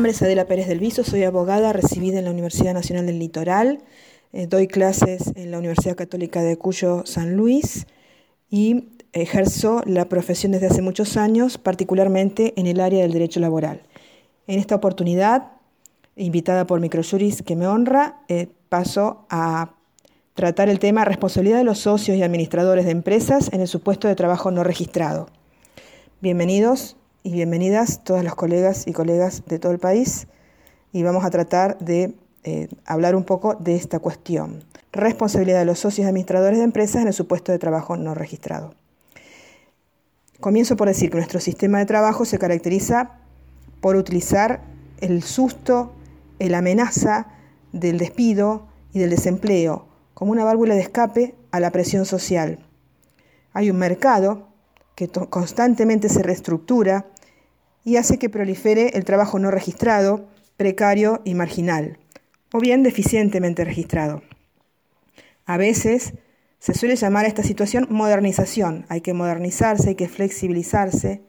nombre es Adela Pérez del Viso, soy abogada recibida en la Universidad Nacional del Litoral, eh, doy clases en la Universidad Católica de Cuyo San Luis y ejerzo la profesión desde hace muchos años, particularmente en el área del derecho laboral. En esta oportunidad, invitada por Microjuris que me honra, eh, paso a tratar el tema responsabilidad de los socios y administradores de empresas en el supuesto de trabajo no registrado. Bienvenidos y bienvenidas todas las colegas y colegas de todo el país y vamos a tratar de eh, hablar un poco de esta cuestión. Responsabilidad de los socios administradores de empresas en el supuesto de trabajo no registrado. Comienzo por decir que nuestro sistema de trabajo se caracteriza por utilizar el susto, la amenaza del despido y del desempleo como una válvula de escape a la presión social. Hay un mercado que constantemente se reestructura y hace que prolifere el trabajo no registrado, precario y marginal, o bien deficientemente registrado. A veces se suele llamar a esta situación modernización. Hay que modernizarse, hay que flexibilizarse,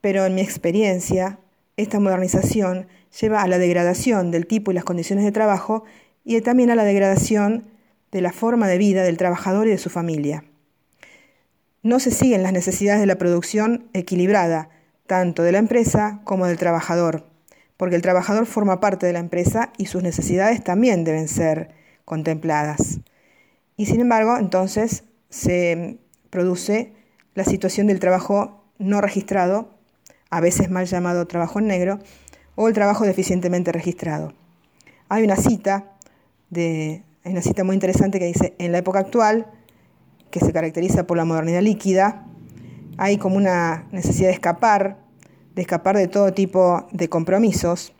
pero en mi experiencia, esta modernización lleva a la degradación del tipo y las condiciones de trabajo y también a la degradación de la forma de vida del trabajador y de su familia. No se siguen las necesidades de la producción equilibrada, tanto de la empresa como del trabajador, porque el trabajador forma parte de la empresa y sus necesidades también deben ser contempladas. Y sin embargo, entonces se produce la situación del trabajo no registrado, a veces mal llamado trabajo en negro, o el trabajo deficientemente registrado. Hay una cita, de, hay una cita muy interesante que dice, en la época actual, que se caracteriza por la modernidad líquida, hay como una necesidad de escapar, de escapar de todo tipo de compromisos,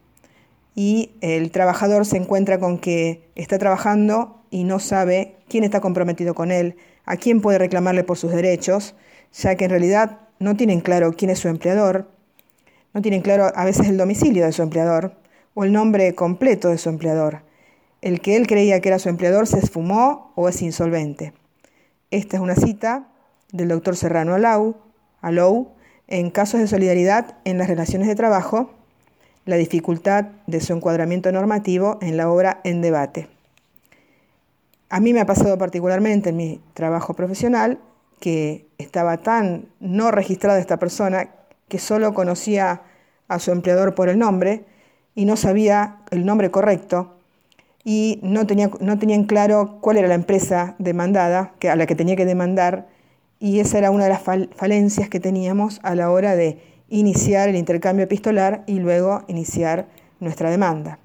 y el trabajador se encuentra con que está trabajando y no sabe quién está comprometido con él, a quién puede reclamarle por sus derechos, ya que en realidad no tienen claro quién es su empleador, no tienen claro a veces el domicilio de su empleador o el nombre completo de su empleador. El que él creía que era su empleador se esfumó o es insolvente. Esta es una cita del doctor Serrano Alau, Alou en casos de solidaridad en las relaciones de trabajo, la dificultad de su encuadramiento normativo en la obra en debate. A mí me ha pasado particularmente en mi trabajo profesional que estaba tan no registrada esta persona que solo conocía a su empleador por el nombre y no sabía el nombre correcto y no tenía, no en claro cuál era la empresa demandada, que, a la que tenía que demandar, y esa era una de las falencias que teníamos a la hora de iniciar el intercambio epistolar y luego iniciar nuestra demanda.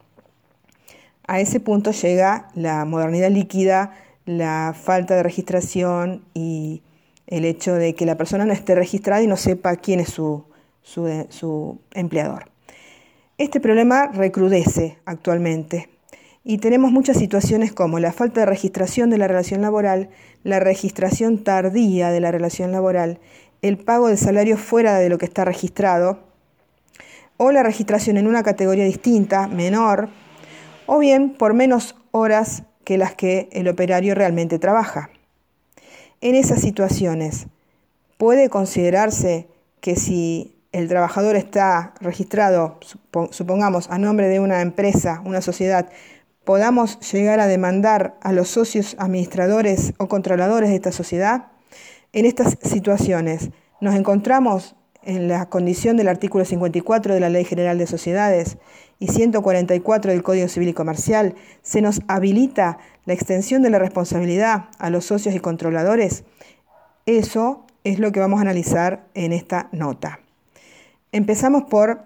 A ese punto llega la modernidad líquida, la falta de registración y el hecho de que la persona no esté registrada y no sepa quién es su, su, empleador. Este problema recrudece actualmente y tenemos muchas situaciones como la falta de registración de la relación laboral, la registración tardía de la relación laboral, el pago de salario fuera de lo que está registrado, o la registración en una categoría distinta, menor, o bien por menos horas que las que el operario realmente trabaja. En esas situaciones, puede considerarse que si el trabajador está registrado, supongamos, a nombre de una empresa, una sociedad, podamos llegar a demandar a los socios administradores o controladores de esta sociedad? En estas situaciones, nos encontramos en la condición del artículo 54 de la Ley General de Sociedades y 144 del Código Civil y Comercial, se nos habilita la extensión de la responsabilidad a los socios y controladores. Eso es lo que vamos a analizar en esta nota. Empezamos por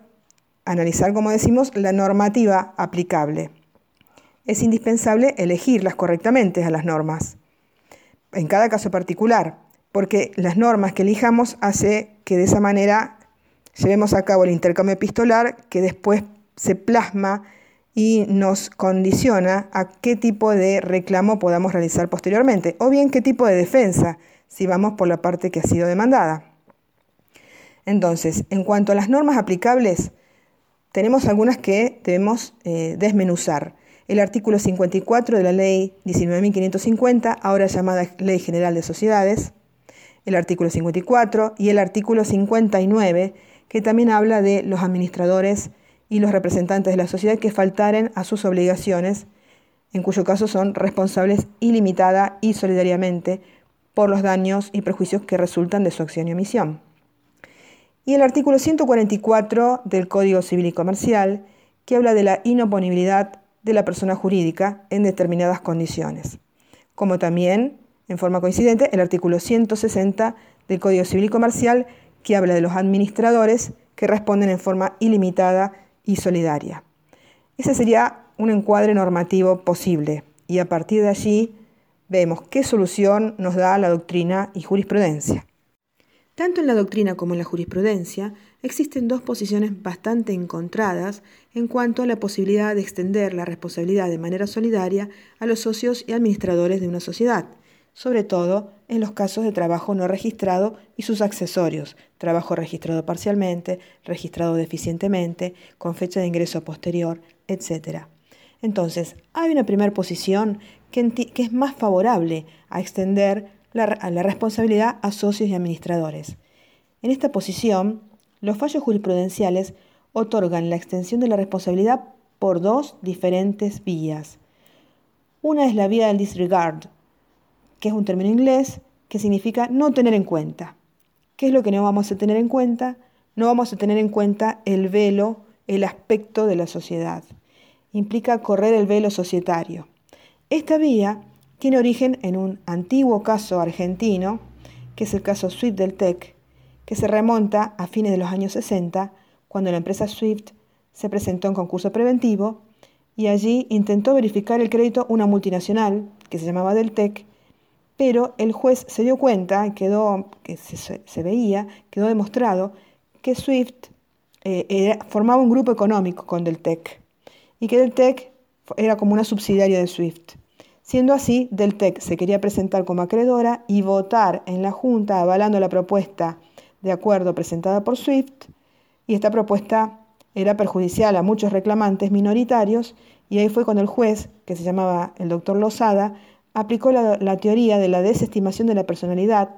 analizar, como decimos, la normativa aplicable. Es indispensable elegirlas correctamente a las normas, en cada caso particular porque las normas que elijamos hace que de esa manera llevemos a cabo el intercambio epistolar que después se plasma y nos condiciona a qué tipo de reclamo podamos realizar posteriormente, o bien qué tipo de defensa, si vamos por la parte que ha sido demandada. Entonces, en cuanto a las normas aplicables, tenemos algunas que debemos eh, desmenuzar. El artículo 54 de la ley 19.550, ahora llamada Ley General de Sociedades, el artículo 54 y el artículo 59, que también habla de los administradores y los representantes de la sociedad que faltaren a sus obligaciones, en cuyo caso son responsables ilimitada y solidariamente por los daños y prejuicios que resultan de su acción y omisión. Y el artículo 144 del Código Civil y Comercial, que habla de la inoponibilidad de la persona jurídica en determinadas condiciones, como también, en forma coincidente, el artículo 160 del Código Civil y Comercial, que habla de los administradores que responden en forma ilimitada y solidaria. Ese sería un encuadre normativo posible y a partir de allí vemos qué solución nos da la doctrina y jurisprudencia. Tanto en la doctrina como en la jurisprudencia existen dos posiciones bastante encontradas en cuanto a la posibilidad de extender la responsabilidad de manera solidaria a los socios y administradores de una sociedad, sobre todo en los casos de trabajo no registrado y sus accesorios, trabajo registrado parcialmente, registrado deficientemente, con fecha de ingreso posterior, etc. Entonces, hay una primera posición que, es más favorable a extender la, la responsabilidad a socios y administradores. En esta posición, los fallos jurisprudenciales otorgan la extensión de la responsabilidad por dos diferentes vías. Una es la vía del disregard, que es un término inglés que significa no tener en cuenta. ¿Qué es lo que no vamos a tener en cuenta? No vamos a tener en cuenta el velo, el aspecto de la sociedad. Implica correr el velo societario. Esta vía tiene origen en un antiguo caso argentino, que es el caso Swift del TEC, que se remonta a fines de los años 60, cuando la empresa Swift se presentó en concurso preventivo y allí intentó verificar el crédito una multinacional que se llamaba Deltec, pero el juez se dio cuenta, quedó, que se, veía, quedó demostrado que Swift eh, formaba un grupo económico con Deltec y que Deltec era como una subsidiaria de Swift. Siendo así, Deltec se quería presentar como acreedora y votar en la Junta avalando la propuesta de acuerdo presentada por SWIFT, y esta propuesta era perjudicial a muchos reclamantes minoritarios, y ahí fue cuando el juez, que se llamaba el doctor Lozada, aplicó la, la teoría de la desestimación de la personalidad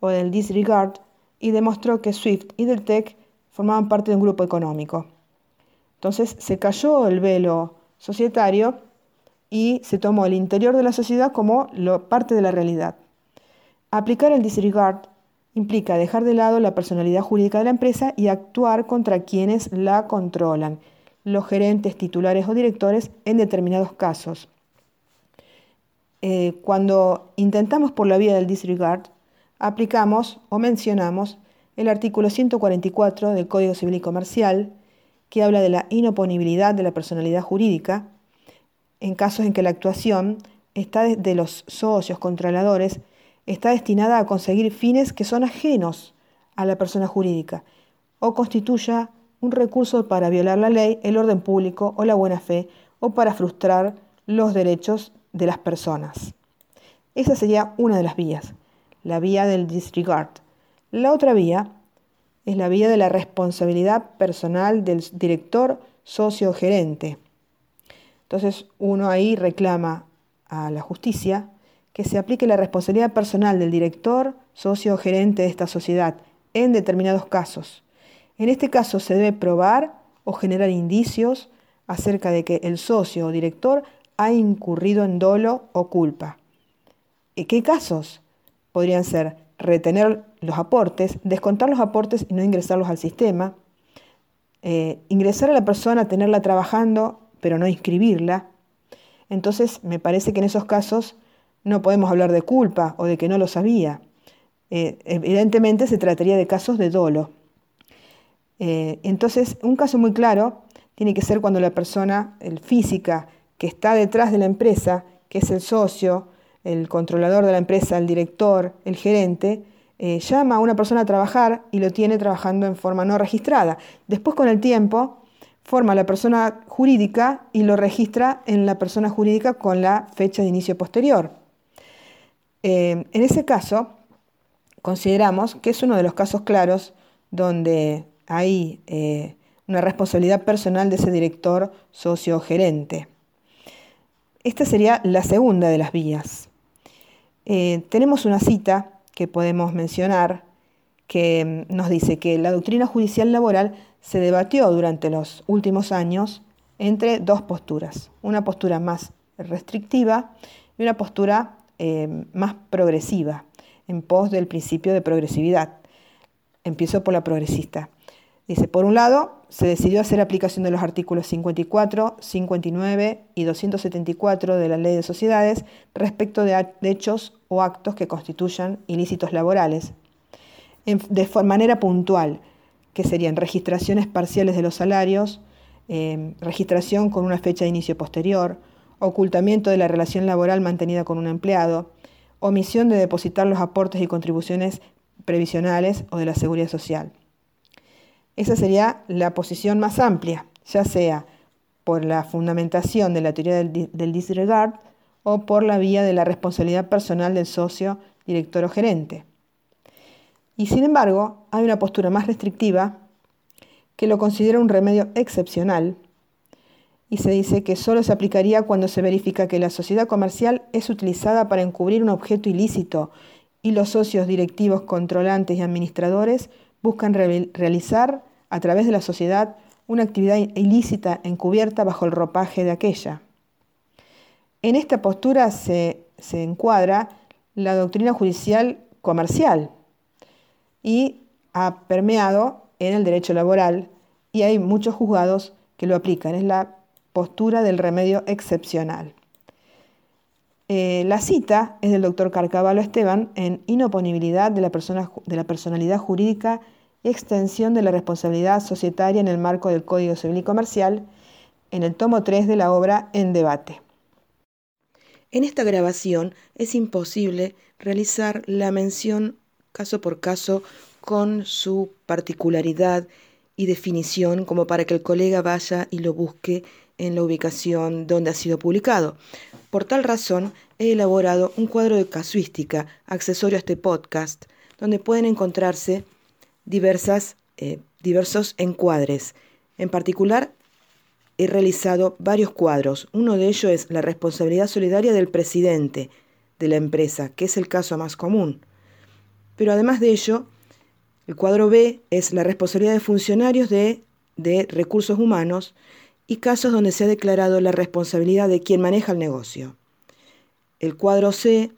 o del disregard y demostró que SWIFT y Deltec formaban parte de un grupo económico. Entonces se cayó el velo societario y se tomó el interior de la sociedad como parte de la realidad. Aplicar el disregard implica dejar de lado la personalidad jurídica de la empresa y actuar contra quienes la controlan, los gerentes, titulares o directores en determinados casos. Eh, cuando intentamos por la vía del disregard, aplicamos o mencionamos el artículo 144 del Código Civil y Comercial, que habla de la inoponibilidad de la personalidad jurídica, en casos en que la actuación está de los socios controladores está destinada a conseguir fines que son ajenos a la persona jurídica o constituya un recurso para violar la ley, el orden público o la buena fe o para frustrar los derechos de las personas. Esa sería una de las vías, la vía del disregard. La otra vía es la vía de la responsabilidad personal del director socio gerente. Entonces uno ahí reclama a la justicia que se aplique la responsabilidad personal del director, socio o gerente de esta sociedad en determinados casos. En este caso se debe probar o generar indicios acerca de que el socio o director ha incurrido en dolo o culpa. ¿En qué casos? Podrían ser retener los aportes, descontar los aportes y no ingresarlos al sistema, eh, ingresar a la persona, tenerla trabajando pero no inscribirla. Entonces, me parece que en esos casos no podemos hablar de culpa o de que no lo sabía. Eh, evidentemente se trataría de casos de dolo. Eh, entonces, un caso muy claro tiene que ser cuando la persona el física que está detrás de la empresa, que es el socio, el controlador de la empresa, el director, el gerente, eh, llama a una persona a trabajar y lo tiene trabajando en forma no registrada. Después, con el tiempo, forma la persona jurídica y lo registra en la persona jurídica con la fecha de inicio posterior. Eh, en ese caso, consideramos que es uno de los casos claros donde hay eh, una responsabilidad personal de ese director socio gerente. Esta sería la segunda de las vías. Eh, tenemos una cita que podemos mencionar que mm, nos dice que la doctrina judicial laboral se debatió durante los últimos años entre dos posturas, una postura más restrictiva y una postura eh, más progresiva, en pos del principio de progresividad. Empiezo por la progresista. Dice, por un lado, se decidió hacer aplicación de los artículos 54, 59 y 274 de la Ley de Sociedades respecto de hechos o actos que constituyan ilícitos laborales, de manera puntual, que serían registraciones parciales de los salarios, eh, registración con una fecha de inicio posterior, ocultamiento de la relación laboral mantenida con un empleado, omisión de depositar los aportes y contribuciones previsionales o de la seguridad social. Esa sería la posición más amplia, ya sea por la fundamentación de la teoría del, disregard o por la vía de la responsabilidad personal del socio, director o gerente. Y sin embargo, hay una postura más restrictiva que lo considera un remedio excepcional y se dice que solo se aplicaría cuando se verifica que la sociedad comercial es utilizada para encubrir un objeto ilícito y los socios directivos, controlantes y administradores buscan realizar a través de la sociedad una actividad ilícita encubierta bajo el ropaje de aquella. En esta postura se, se encuadra la doctrina judicial comercial y ha permeado en el derecho laboral y hay muchos juzgados que lo aplican. Es la postura del remedio excepcional. Eh, la cita es del doctor Carcavalo Esteban en Inoponibilidad de la, persona, de la personalidad jurídica y extensión de la responsabilidad societaria en el marco del Código Civil y Comercial, en el tomo 3 de la obra En debate. En esta grabación es imposible realizar la mención caso por caso con su particularidad y definición como para que el colega vaya y lo busque en la ubicación donde ha sido publicado. Por tal razón, he elaborado un cuadro de casuística accesorio a este podcast, donde pueden encontrarse eh, diversos encuadres. En particular, he realizado varios cuadros. Uno de ellos es la responsabilidad solidaria del presidente de la empresa, que es el caso más común. Pero además de ello, el cuadro B es la responsabilidad de funcionarios de, de recursos humanos y casos donde se ha declarado la responsabilidad de quien maneja el negocio. El cuadro C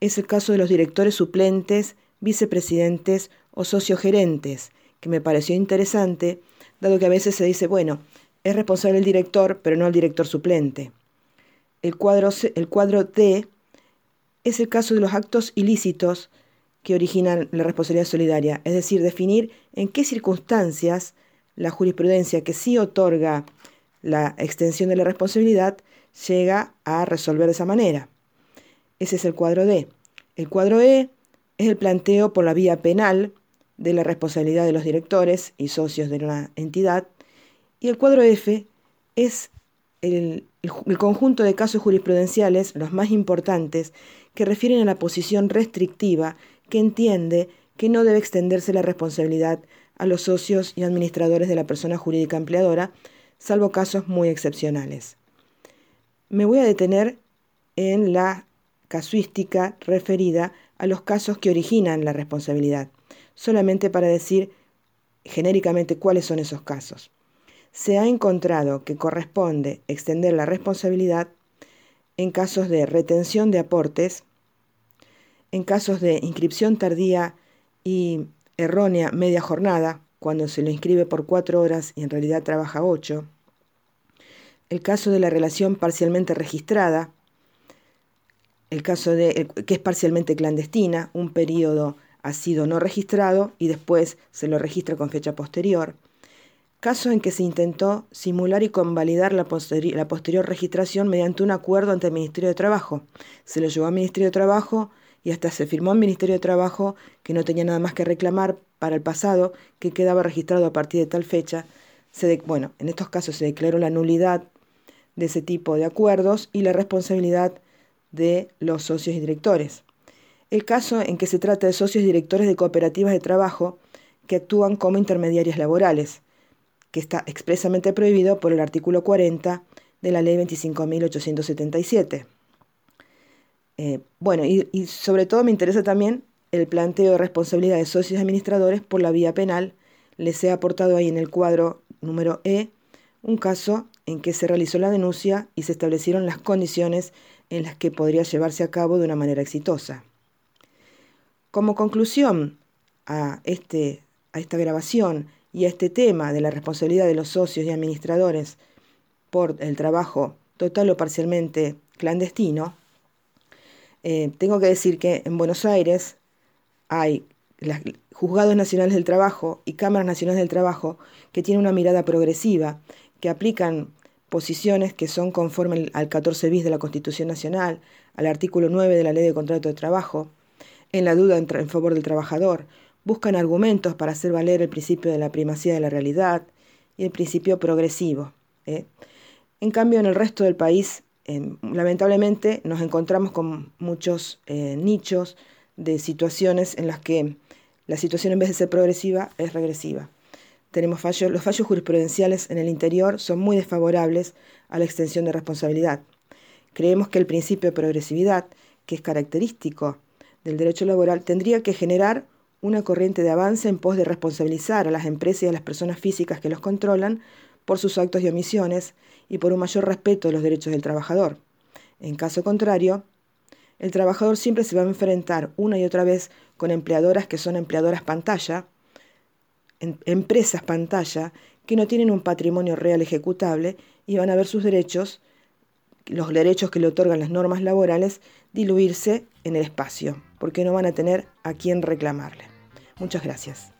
es el caso de los directores suplentes, vicepresidentes o sociogerentes, que me pareció interesante, dado que a veces se dice, bueno, es responsable el director, pero no el director suplente. El cuadro, el cuadro D es el caso de los actos ilícitos que originan la responsabilidad solidaria, es decir, definir en qué circunstancias la jurisprudencia que sí otorga la extensión de la responsabilidad llega a resolver de esa manera. Ese es el cuadro D. El cuadro E es el planteo por la vía penal de la responsabilidad de los directores y socios de una entidad. Y el cuadro F es el, el, conjunto de casos jurisprudenciales, los más importantes, que refieren a la posición restrictiva que entiende que no debe extenderse la responsabilidad a los socios y administradores de la persona jurídica empleadora, salvo casos muy excepcionales. Me voy a detener en la casuística referida a los casos que originan la responsabilidad, solamente para decir genéricamente cuáles son esos casos. Se ha encontrado que corresponde extender la responsabilidad en casos de retención de aportes, en casos de inscripción tardía y errónea media jornada, cuando se lo inscribe por cuatro horas y en realidad trabaja ocho. El caso de la relación parcialmente registrada, el caso de que es parcialmente clandestina, un periodo ha sido no registrado y después se lo registra con fecha posterior. Caso en que se intentó simular y convalidar la, la posterior registración mediante un acuerdo ante el Ministerio de Trabajo. Se lo llevó al Ministerio de Trabajo y hasta se firmó al Ministerio de Trabajo que no tenía nada más que reclamar para el pasado que quedaba registrado a partir de tal fecha, bueno, en estos casos se declaró la nulidad de ese tipo de acuerdos y la responsabilidad de los socios y directores. El caso en que se trata de socios y directores de cooperativas de trabajo que actúan como intermediarios laborales, que está expresamente prohibido por el artículo 40 de la ley 25.877. Eh, bueno, y sobre todo me interesa también el planteo de responsabilidad de socios administradores por la vía penal, les he aportado ahí en el cuadro número E un caso en que se realizó la denuncia y se establecieron las condiciones en las que podría llevarse a cabo de una manera exitosa. Como conclusión a, este, a esta grabación y a este tema de la responsabilidad de los socios y administradores por el trabajo total o parcialmente clandestino, eh, tengo que decir que en Buenos Aires hay juzgados nacionales del trabajo y cámaras nacionales del trabajo que tienen una mirada progresiva que aplican posiciones que son conformes al 14 bis de la Constitución Nacional, al artículo 9 de la Ley de Contrato de Trabajo, en la duda en, favor del trabajador, buscan argumentos para hacer valer el principio de la primacía de la realidad y el principio progresivo. ¿eh? En cambio, en el resto del país, em, lamentablemente, nos encontramos con muchos eh, nichos de situaciones en las que la situación en vez de ser progresiva es regresiva tenemos fallos, los fallos jurisprudenciales en el interior son muy desfavorables a la extensión de responsabilidad. Creemos que el principio de progresividad, que es característico del derecho laboral, tendría que generar una corriente de avance en pos de responsabilizar a las empresas y a las personas físicas que los controlan por sus actos y omisiones y por un mayor respeto de los derechos del trabajador. En caso contrario, el trabajador siempre se va a enfrentar una y otra vez con empleadoras que son empleadoras pantalla, empresas pantalla que no tienen un patrimonio real ejecutable y van a ver sus derechos, los derechos que le otorgan las normas laborales, diluirse en el espacio, porque no van a tener a quién reclamarle. Muchas gracias.